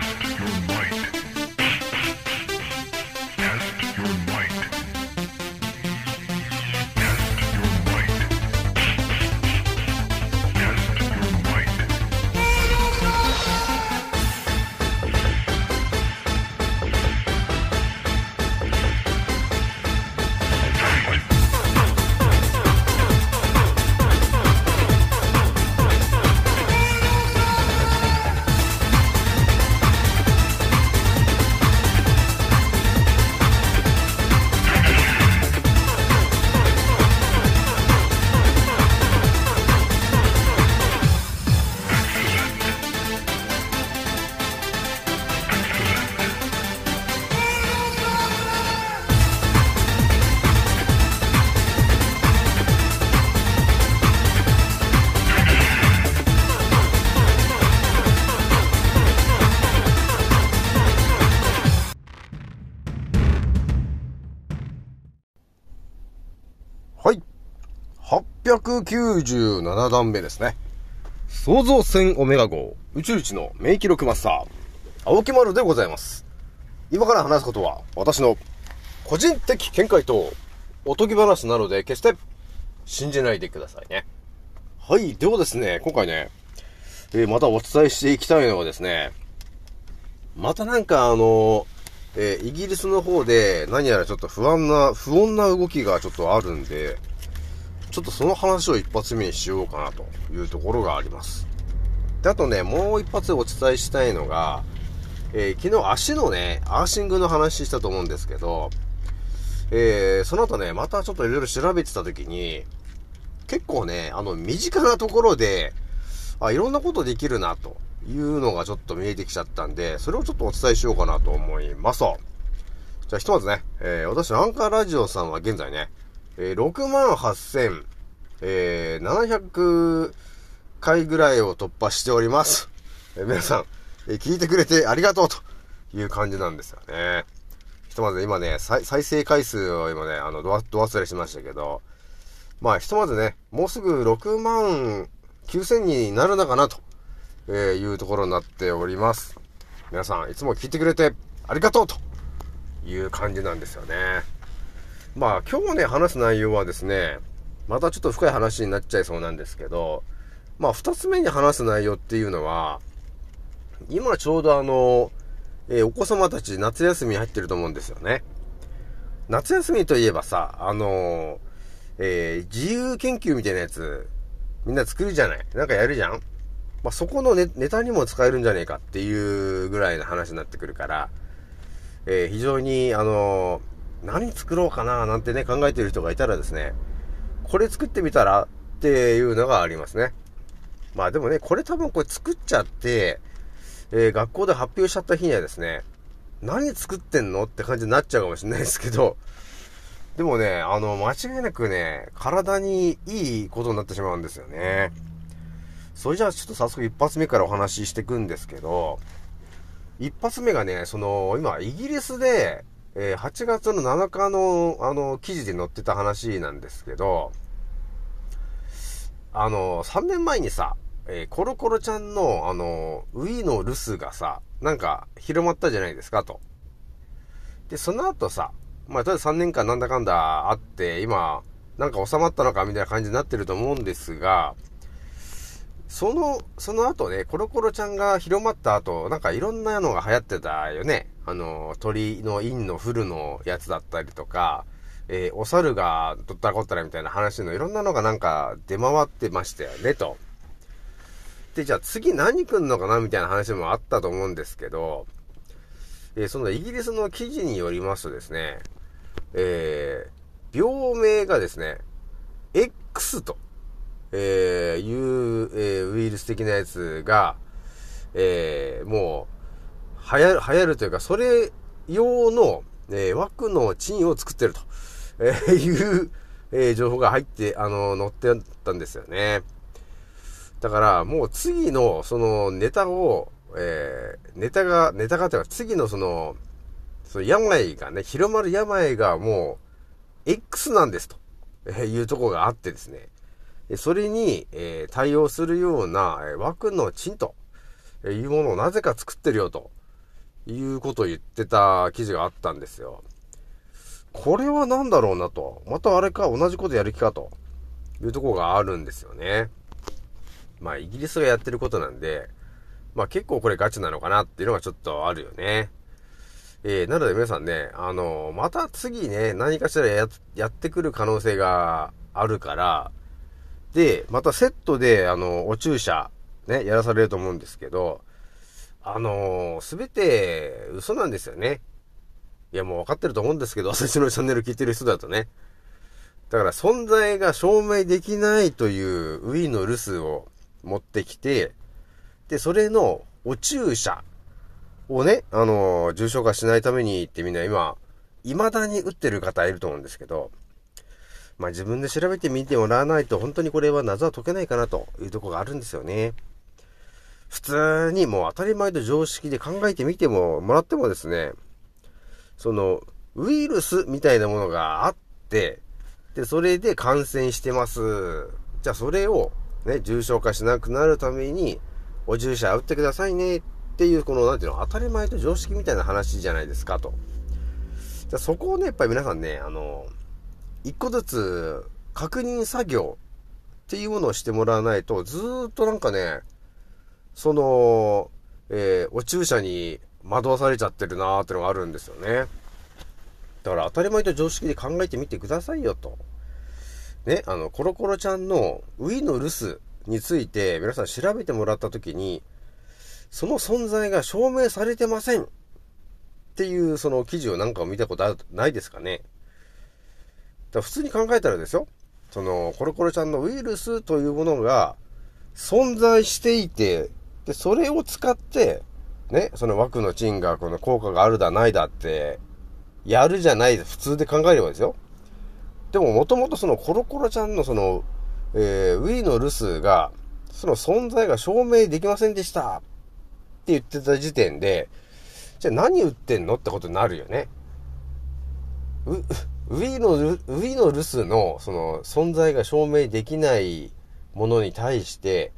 Test your might. 897段目ですね。創造船オメガ号宇宙一の名記録マスター、青木丸でございます。今から話すことは私の個人的見解とおとぎ話なので決して信じないでくださいね。はい。ではですね、今回ね、えーまたお伝えしていきたいのはですね、またなんかあの、えーイギリスの方で何やらちょっと不安な、不穏な動きがちょっとあるんで、ちょっとその話を一発目にしようかなというところがあります。で、あとね、もう一発お伝えしたいのが、えー昨日足のね、アーシングの話したと思うんですけど、えーその後ね、またちょっといろいろ調べてた時に、結構ね、あの、身近なところで、あ、いろんなことできるな、というのがちょっと見えてきちゃったんで、それをちょっとお伝えしようかなと思います。じゃあ、ひとまずね、えー私、アンカーラジオさんは現在ね、え、6万8000、えー、700回ぐらいを突破しております。えー皆さん、え聞いてくれてありがとうという感じなんですよね。ひとまず今ね、再生回数を今ね、あの、ど、忘れしましたけど、まあ、ひとまずね、もうすぐ6万9000になるのかなと、えいうところになっております。皆さん、いつも聞いてくれてありがとうという感じなんですよね。まあ、今日ね、話す内容はですね、またちょっと深い話になっちゃいそうなんですけど、まあ、二つ目に話す内容っていうのは、今ちょうどあの、えーお子様たち夏休み入ってると思うんですよね。夏休みといえばさ、あのーえー自由研究みたいなやつ、みんな作るじゃないなんかやるじゃんまあ、そこのネネタにも使えるんじゃねえかっていうぐらいの話になってくるから、えー非常に、あのー何作ろうかななんてね、考えてる人がいたらですね、これ作ってみたらっていうのがありますね。まあでもね、これ多分これ作っちゃって、えー学校で発表しちゃった日にはですね、何作ってんのって感じになっちゃうかもしれないですけど、でもね、あの、間違いなくね、体にいいことになってしまうんですよね。それじゃあちょっと早速一発目からお話ししていくんですけど、一発目がね、その、今、イギリスで、えー8月の7日の、あの、記事で載ってた話なんですけど、あの、3年前にさ、えーコロコロちゃんの、あの、ウィーの留守がさ、なんか、広まったじゃないですか、と。で、その後さ、まあ、とりあえず3年間なんだかんだあって、今、なんか収まったのかみたいな感じになってると思うんですが、その、その後ね、コロコロちゃんが広まった後、なんかいろんなのが流行ってたよね。あの、鳥の陰のフルのやつだったりとか、えーお猿がどったらこったらみたいな話のいろんなのがなんか出回ってましたよね、と。で、じゃあ次何来んのかなみたいな話もあったと思うんですけど、えーそのイギリスの記事によりますとですね、えー病名がですね、X と、えーいう、えーウイルス的なやつが、えーもう、流行る、流行るというか、それ用の、えー枠のチンを作ってると、えーいう、えー情報が入って、あの、載ってたんですよね。だから、もう次の、その、ネタを、えーネタが、ネタがというか、次のその、その病がね、広まる病がもう、X なんですと、えいうとこがあってですね。それに、え対応するような、え枠のチンと、いうものをなぜか作ってるよということを言ってた記事があったんですよ。これは何だろうなと。またあれか、同じことやる気かと。いうところがあるんですよね。まあ、イギリスがやってることなんで、まあ結構これガチなのかなっていうのがちょっとあるよね。えー、なので皆さんね、あのまた次ね、何かしらや、やってくる可能性があるから、で、またセットで、あの、お注射、ね、やらされると思うんですけど、あのすべて嘘なんですよね。いや、もう分かってると思うんですけど、私のチャンネル聞いてる人だとね。だから存在が証明できないというウィーの留守を持ってきて、で、それのお注射をね、あのー、重症化しないためにってみんな今、未だに打ってる方いると思うんですけど、まあ自分で調べてみてもらわないと本当にこれは謎は解けないかなというとこがあるんですよね。普通にもう当たり前と常識で考えてみても、もらってもですね、その、ウイルスみたいなものがあって、で、それで感染してます。じゃあそれをね、重症化しなくなるために、お注射打ってくださいねっていう、この、なんていうの、当たり前と常識みたいな話じゃないですかと。じゃそこをね、やっぱり皆さんね、あの、一個ずつ確認作業っていうものをしてもらわないと、ずーっとなんかね、その、えー、お注射に惑わされちゃってるなーってのがあるんですよね。だから当たり前と常識で考えてみてくださいよと。ね、あの、コロコロちゃんのウィの留守について皆さん調べてもらったときに、その存在が証明されてませんっていうその記事をなんか見たことないですかね。だ普通に考えたらですよ。その、コロコロちゃんのウイルスというものが存在していて、で、それを使って、ね、その枠の賃がこの効果があるだないだって、やるじゃない普通で考えればですよ。でももともとそのコロコロちゃんのその、えー、ウィーの留守が、その存在が証明できませんでしたって言ってた時点で、じゃあ何売ってんの？ってことになるよね。うウィーの、ウィの留守のその存在が証明できないものに対して、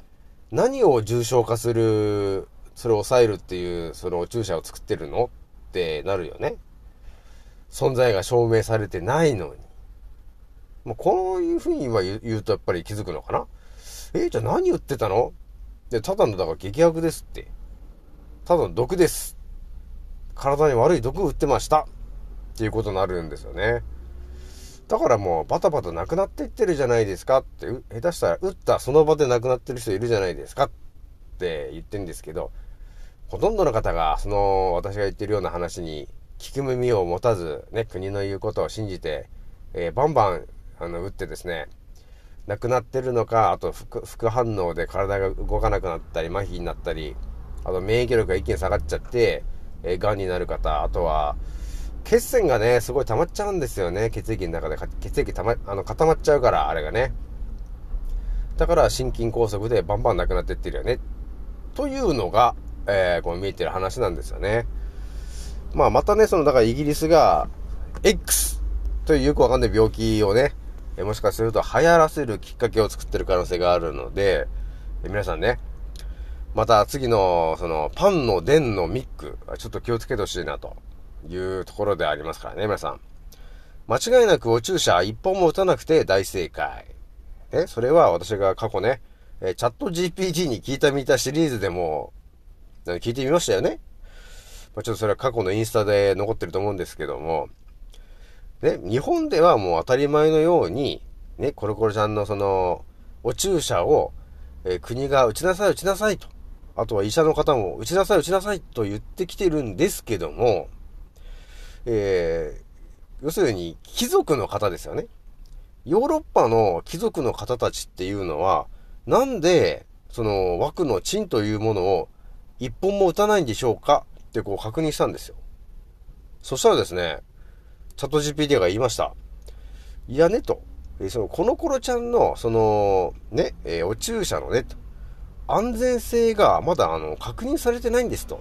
何を重症化する、それを抑えるっていう、その注射を作ってるのってなるよね。存在が証明されてないのに。まあ、こういうふうに今言うとやっぱり気づくのかなえー、じゃあ何言ってたの？で、ただのだから劇薬ですって。ただの毒です。体に悪い毒を打ってました。っていうことになるんですよね。だからもうバタバタなくなっていってるじゃないですかって、下手したら打ったその場で亡くなってる人いるじゃないですかって言ってんですけど、ほとんどの方がその私が言ってるような話に聞く耳を持たず、ね、国の言うことを信じて、えー、バンバンあの、打ってですね、亡くなってるのか、あと副副反応で体が動かなくなったり、麻痺になったり、あと免疫力が一気に下がっちゃって、えー、癌になる方、あとは、血栓がね、すごい溜まっちゃうんですよね。血液の中で。血液溜ま、あの、固まっちゃうから、あれがね。だから心筋梗塞でバンバンなくなってってるよね。というのが、えー、こう見えてる話なんですよね。まあ、またね、その、だからイギリスが、X というよくわかんない病気をね、もしかすると流行らせるきっかけを作ってる可能性があるので、皆さんね、また次の、その、パンの伝のミック、ちょっと気をつけてほしいなというところでありますからね、皆さん。間違いなくお注射一本も打たなくて大正解。え、それは私が過去ね、えチャット GPT に聞いたみたシリーズでも、聞いてみましたよね。まあ、ちょっとそれは過去のインスタで残ってると思うんですけども、ね、日本ではもう当たり前のように、ね、コロコロちゃんのその、お注射を、え、国が打ちなさい打ちなさいと。あとは医者の方も打ちなさい打ちなさいと言ってきてるんですけども、えー、要するに貴族の方ですよね。ヨーロッパの貴族の方たちっていうのは、なんで、その枠の賃というものを一本も打たないんでしょうか？ってこう確認したんですよ。そしたらですね、チャット GPT が言いました。いやね、と。その、この頃ちゃんの、その、ね、えー、お注射のね、と。安全性がまだ、あの、確認されてないんですと。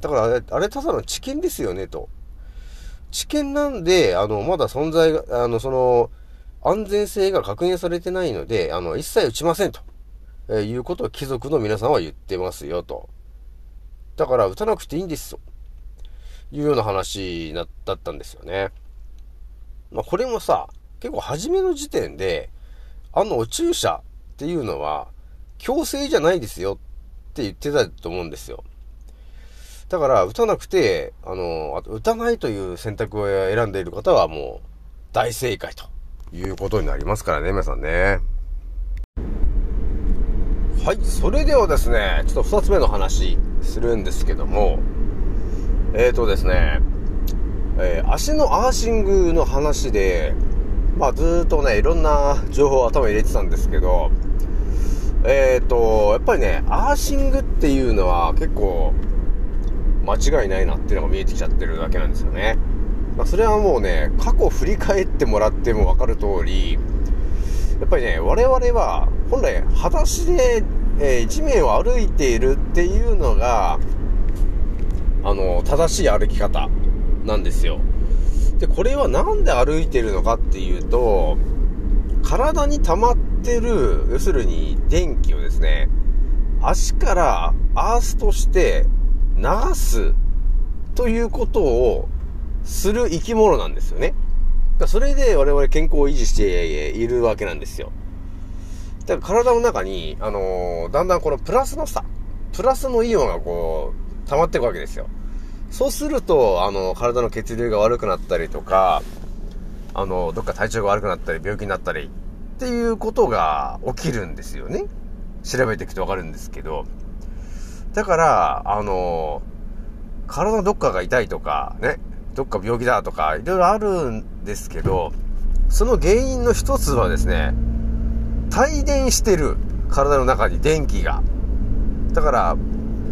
だからあれ、あれただの知見ですよね、と。知見なんで、あの、まだ存在が、あの、その、安全性が確認されてないので、あの、一切打ちませんと、えー、いうことを貴族の皆さんは言ってますよと。だから、打たなくていいんですいうような話だったんですよね。まあ、これもさ、結構初めの時点で、あのお注射っていうのは、強制じゃないですよって言ってたと思うんですよ。だから、打たなくて、あの、打たないという選択を選んでいる方はもう、大正解ということになりますからね、皆さんね。はい、それではですね、ちょっと二つ目の話するんですけども、えーとですね、えー、足のアーシングの話で、まあずっとね、いろんな情報を頭に入れてたんですけど、えーと、やっぱりね、アーシングっていうのは結構間違いないなっていうのが見えてきちゃってるだけなんですよね。まあ、それはもうね、過去振り返ってもらってもわかる通り、やっぱりね、我々は本来裸足で、えー、地面を歩いているっていうのが、あの、正しい歩き方なんですよ。で、これはなんで歩いてるのかっていうと、体に溜まってる、要するに電気をですね、足からアースとして流すということをする生き物なんですよね。それで我々健康を維持しているわけなんですよ。だから体の中に、あのー、だんだんこのプラスのさ、プラスのイオンがこう、溜まっていくわけですよ。そうすると、あの、体の血流が悪くなったりとか、あの、どっか体調が悪くなったり、病気になったり、っていうことが起きるんですよね。調べていくとわかるんですけど。だから、あの、体のどっかが痛いとか、ね、どっか病気だとか、いろいろあるんですけど、その原因の一つはですね、帯電してる体の中に電気が。だから、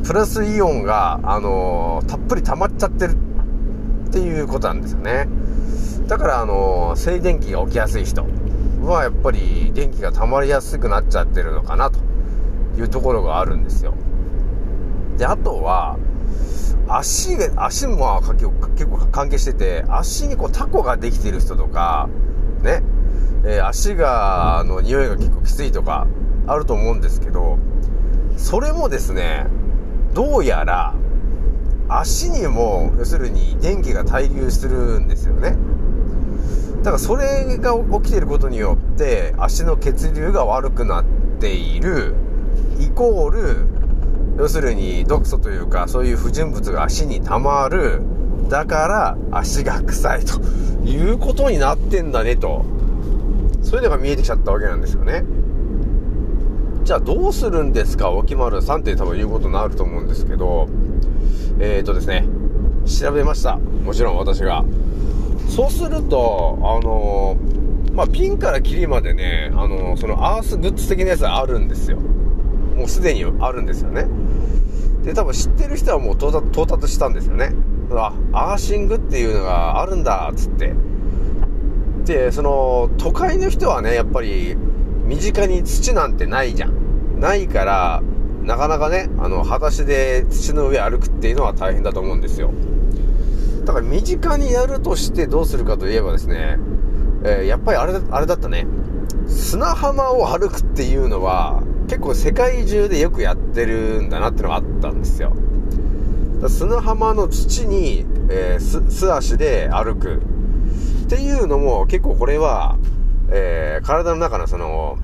プラスイオンが、あのー、たっぷり溜まっちゃってるっていうことなんですよね。だから、あのー、静電気が起きやすい人は、やっぱり電気が溜まりやすくなっちゃってるのかなというところがあるんですよ。で、あとは、足が、足も結構関係してて、足にこうタコができてる人とか、ね、えー、足が、あの、匂いが結構きついとか、あると思うんですけど、それもですね、どうやら、足にも、要するに電気が滞留するんですよね。だからそれが起きてることによって、足の血流が悪くなっている、イコール、要するに毒素というか、そういう不純物が足に溜まる、だから足が臭いということになってんだねと。そういうのが見えてきちゃったわけなんですよね。じゃあどうするんですか？おきまるさんって多分言うことになると思うんですけど、えーとですね、調べました。もちろん私が。そうすると、あの、まあ、ピンからキリまでね、あの、そのアースグッズ的なやつあるんですよ。もうすでにあるんですよね。で、多分知ってる人はもう到達到達したんですよね。あ、アーシングっていうのがあるんだっ、つって。で、その、都会の人はね、やっぱり、身近に土なんてないじゃん。ないから、なかなかね、あの、裸足で土の上歩くっていうのは大変だと思うんですよ。だから身近にやるとしてどうするかといえばですね、えー、やっぱりあれだ、あれだったね。砂浜を歩くっていうのは、結構世界中でよくやってるんだなってのがあったんですよ。砂浜の土に、えー、素足で歩く。っていうのも結構これは、えー、体の中のその、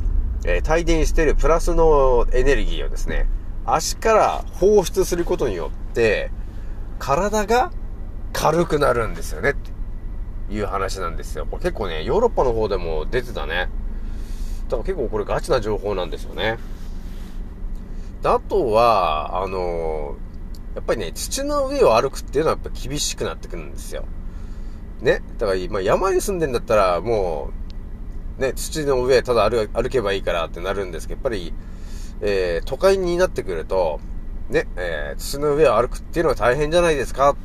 えー、帯電してるプラスのエネルギーをですね、足から放出することによって、体が軽くなるんですよね、っていう話なんですよ。これ結構ね、ヨーロッパの方でも出てたね。だから結構これガチな情報なんですよね。あとは、あの、やっぱりね、土の上を歩くっていうのはやっぱ厳しくなってくるんですよ。ね。だから、ま、山に住んでんだったら、もう、ね、土の上ただ歩歩けばいいからってなるんですけど、やっぱり、えー、都会になってくると、ね、えー、土の上を歩くっていうのは大変じゃないですかっ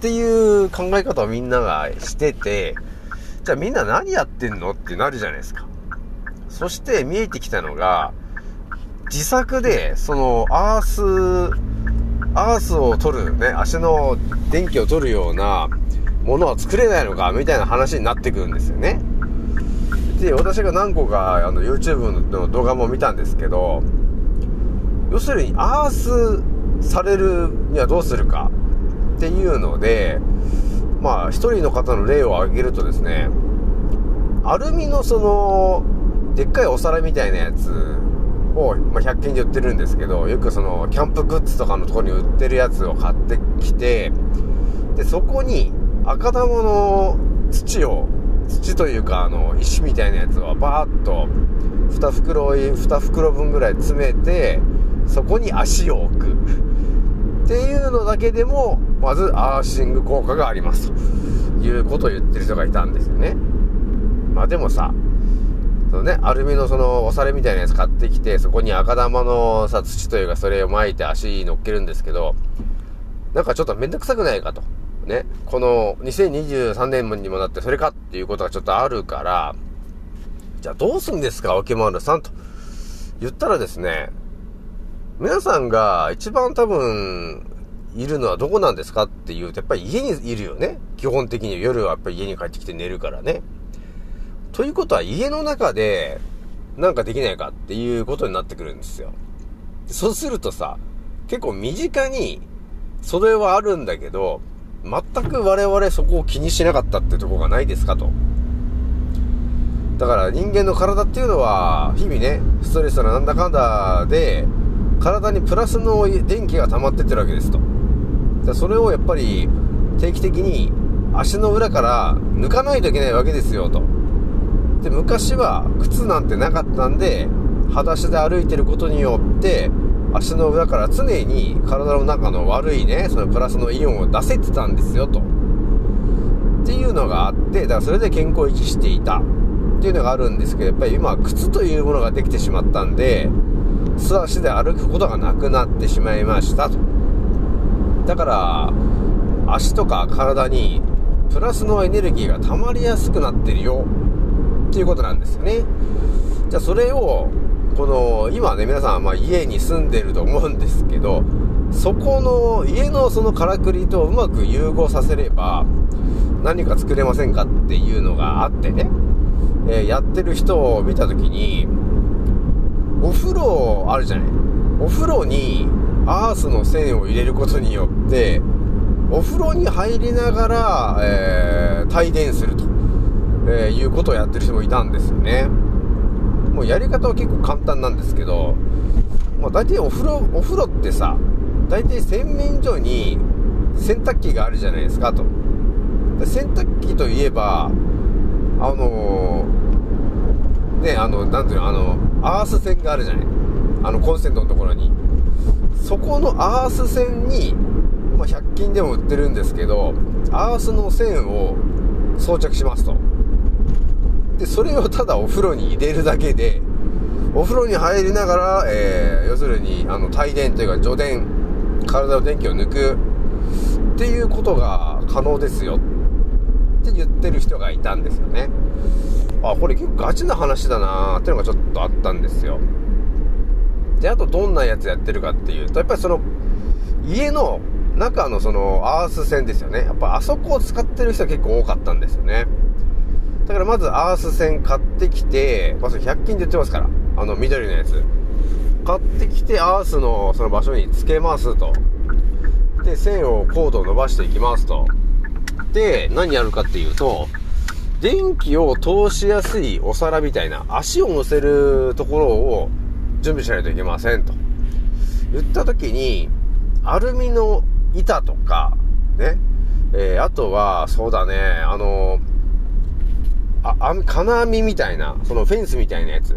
ていう考え方をみんながしてて、じゃあみんな何やってんのってなるじゃないですか。そして見えてきたのが、自作で、その、アース、アースを取る、ね、足の電気を取るような、ものは作れないのかみたいな話になってくるんですよね。で、私が何個かあの YouTube の動画も見たんですけど、要するにアースされるにはどうするかっていうので、まあ、一人の方の例を挙げるとですね、アルミのその、でっかいお皿みたいなやつを、まあ、100均で売ってるんですけど、よくその、キャンプグッズとかのとこに売ってるやつを買ってきて、で、そこに赤玉の土を、土というか、あの、石みたいなやつをバーッと、2袋、2袋分ぐらい詰めて、そこに足を置く。っていうのだけでも、まずアーシング効果がありますということを言ってる人がいたんですよね。まあでもさ、そのね、アルミのそのお皿みたいなやつ買ってきて、そこに赤玉のさ、土というかそれを巻いて足乗っけるんですけど、なんかちょっとめんどくさくないかと。ね。この2023年にもなってそれかっていうことがちょっとあるから、じゃあどうすんですか、青木丸さんと言ったらですね、皆さんが一番多分いるのはどこなんですかっていうと、やっぱり家にいるよね。基本的に夜はやっぱり家に帰ってきて寝るからね。ということは家の中でなんかできないかっていうことになってくるんですよ。そうするとさ、結構身近にそれはあるんだけど、全く我々そこを気にしなかったってとこがないですかと。だから人間の体っていうのは、日々ね、ストレスななんだかんだで、体にプラスの電気が溜まってってるわけですと。それをやっぱり定期的に足の裏から抜かないといけないわけですよと。で、昔は靴なんてなかったんで、裸足で歩いてることによって、足の裏から常に体の中の悪いね、そのプラスのイオンを出せてたんですよと。っていうのがあって、だからそれで健康維持していたっていうのがあるんですけど、やっぱり今靴というものができてしまったんで、素足で歩くことがなくなってしまいましたと。だから、足とか体にプラスのエネルギーが溜まりやすくなってるよっていうことなんですよね。じゃあそれを、この、今ね、皆さん、ま家に住んでると思うんですけど、そこの家のそのからくりとうまく融合させれば、何か作れませんかっていうのがあってね、えーやってる人を見たときに、お風呂あるじゃない。お風呂にアースの線を入れることによってお風呂に入りながら、えー、帯電すると、えーいうことをやってる人もいたんですよねもうやり方は結構簡単なんですけど、まあ、大体お風呂お風呂ってさ大体洗面所に洗濯機があるじゃないですかとで洗濯機といえばあのーね、あの、なんていうの、あの、アース線があるじゃない。あの、コンセントのところに。そこのアース線に、まあ、100均でも売ってるんですけど、アースの線を装着しますと。で、それをただお風呂に入れるだけで、お風呂に入りながら、えー、要するに、あの、帯電というか、除電、体の電気を抜くっていうことが可能ですよって言ってる人がいたんですよね。あ、これ結構ガチな話だなーっていうのがちょっとあったんですよ。で、あとどんなやつやってるかっていうと、やっぱりその、家の中のそのアース線ですよね。やっぱあそこを使ってる人は結構多かったんですよね。だからまずアース線買ってきて、まあそれ100均で売ってますから、あの緑のやつ。買ってきてアースのその場所につけますと。で、線をコードを伸ばしていきますと。で、何やるかっていうと、電気を通しやすいお皿みたいな足を乗せるところを準備しないといけませんと。言った時に、アルミの板とか、ね、えーあとは、そうだね、あの、あ、あ金網みたいな、そのフェンスみたいなやつ。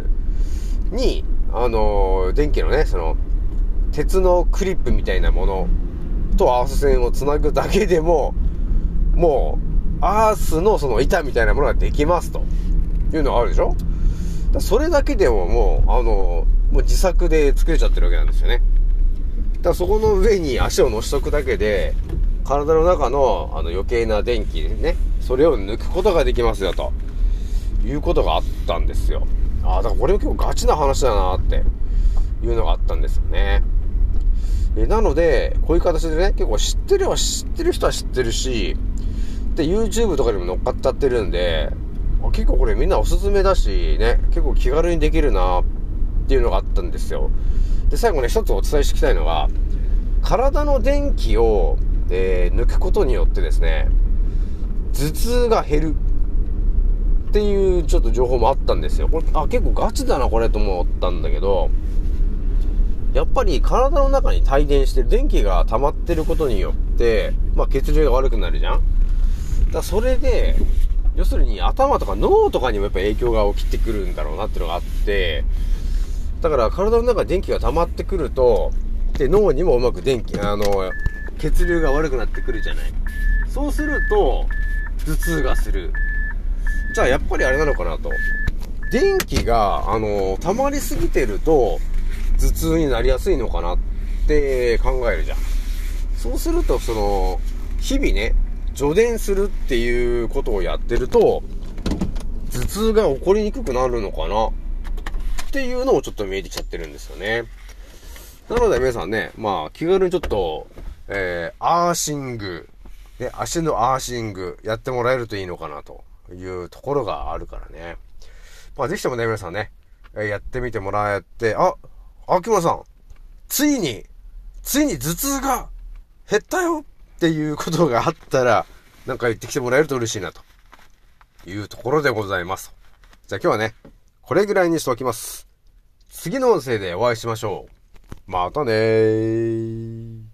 に、あの、電気のね、その、鉄のクリップみたいなものとアース線をつなぐだけでも、もう、アースのその板みたいなものができますと。いうのがあるでしょ？それだけでももう、あの、もう自作で作れちゃってるわけなんですよね。だからそこの上に足を乗せとくだけで、体の中のあの余計な電気ね、それを抜くことができますよと、いうことがあったんですよ。ああ、だからこれも結構ガチな話だなっていうのがあったんですよね。えなので、こういう形でね、結構知ってるは知ってる人は知ってるし、で、YouTube とかにも乗っかっちゃってるんで、結構これみんなおすすめだし、ね、結構気軽にできるなっていうのがあったんですよ。で、最後ね、一つお伝えしていきたいのは、体の電気をで、抜くことによってですね、頭痛が減るっていうちょっと情報もあったんですよ。これ、あ、結構ガチだなこれと思ったんだけど、やっぱり体の中に帯電してる電気が溜まってることによって、まあ血流が悪くなるじゃんだそれで、要するに頭とか脳とかにもやっぱ影響が起きてくるんだろうなっていうのがあって、だから体の中に電気が溜まってくると、で、脳にもうまく電気、あの、血流が悪くなってくるじゃない。そうすると、頭痛がする。じゃあやっぱりあれなのかなと。電気が、あの、溜まりすぎてると、頭痛になりやすいのかなって考えるじゃん。そうすると、その、日々ね、助電するっていうことをやってると、頭痛が起こりにくくなるのかなっていうのもちょっと見えてきちゃってるんですよね。なので皆さんね、まあ気軽にちょっと、えー、アーシング、ね、足のアーシングやってもらえるといいのかなというところがあるからね。まあぜひともね、皆さんね、やってみてもらえて、あ、秋村さん、ついに、ついに頭痛が減ったよっていうことがあったら、なんか言ってきてもらえると嬉しいなというところでございます。じゃあ今日はね、これぐらいにしておきます。次の音声でお会いしましょう。またねー。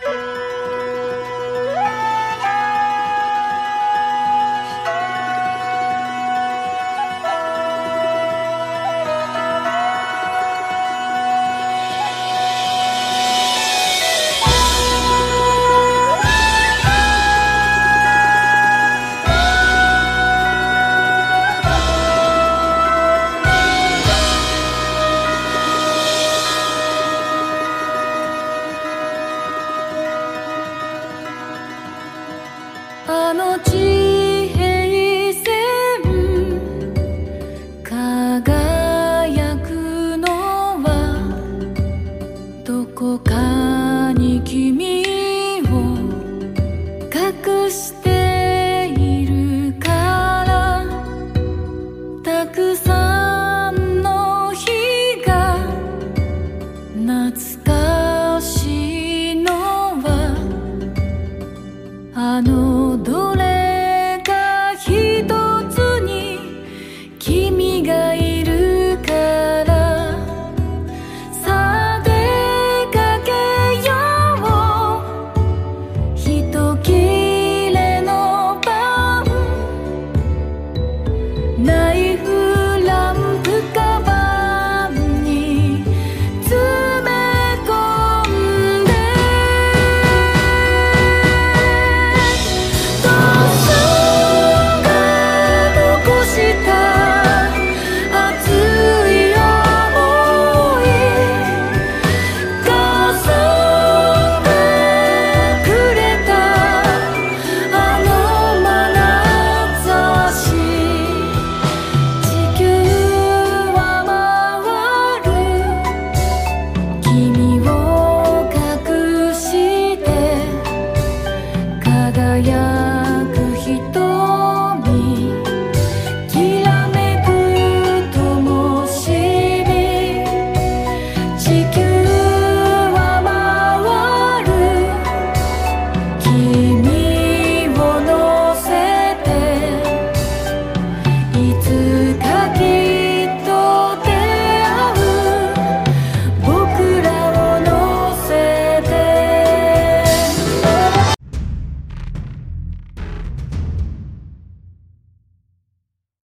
す。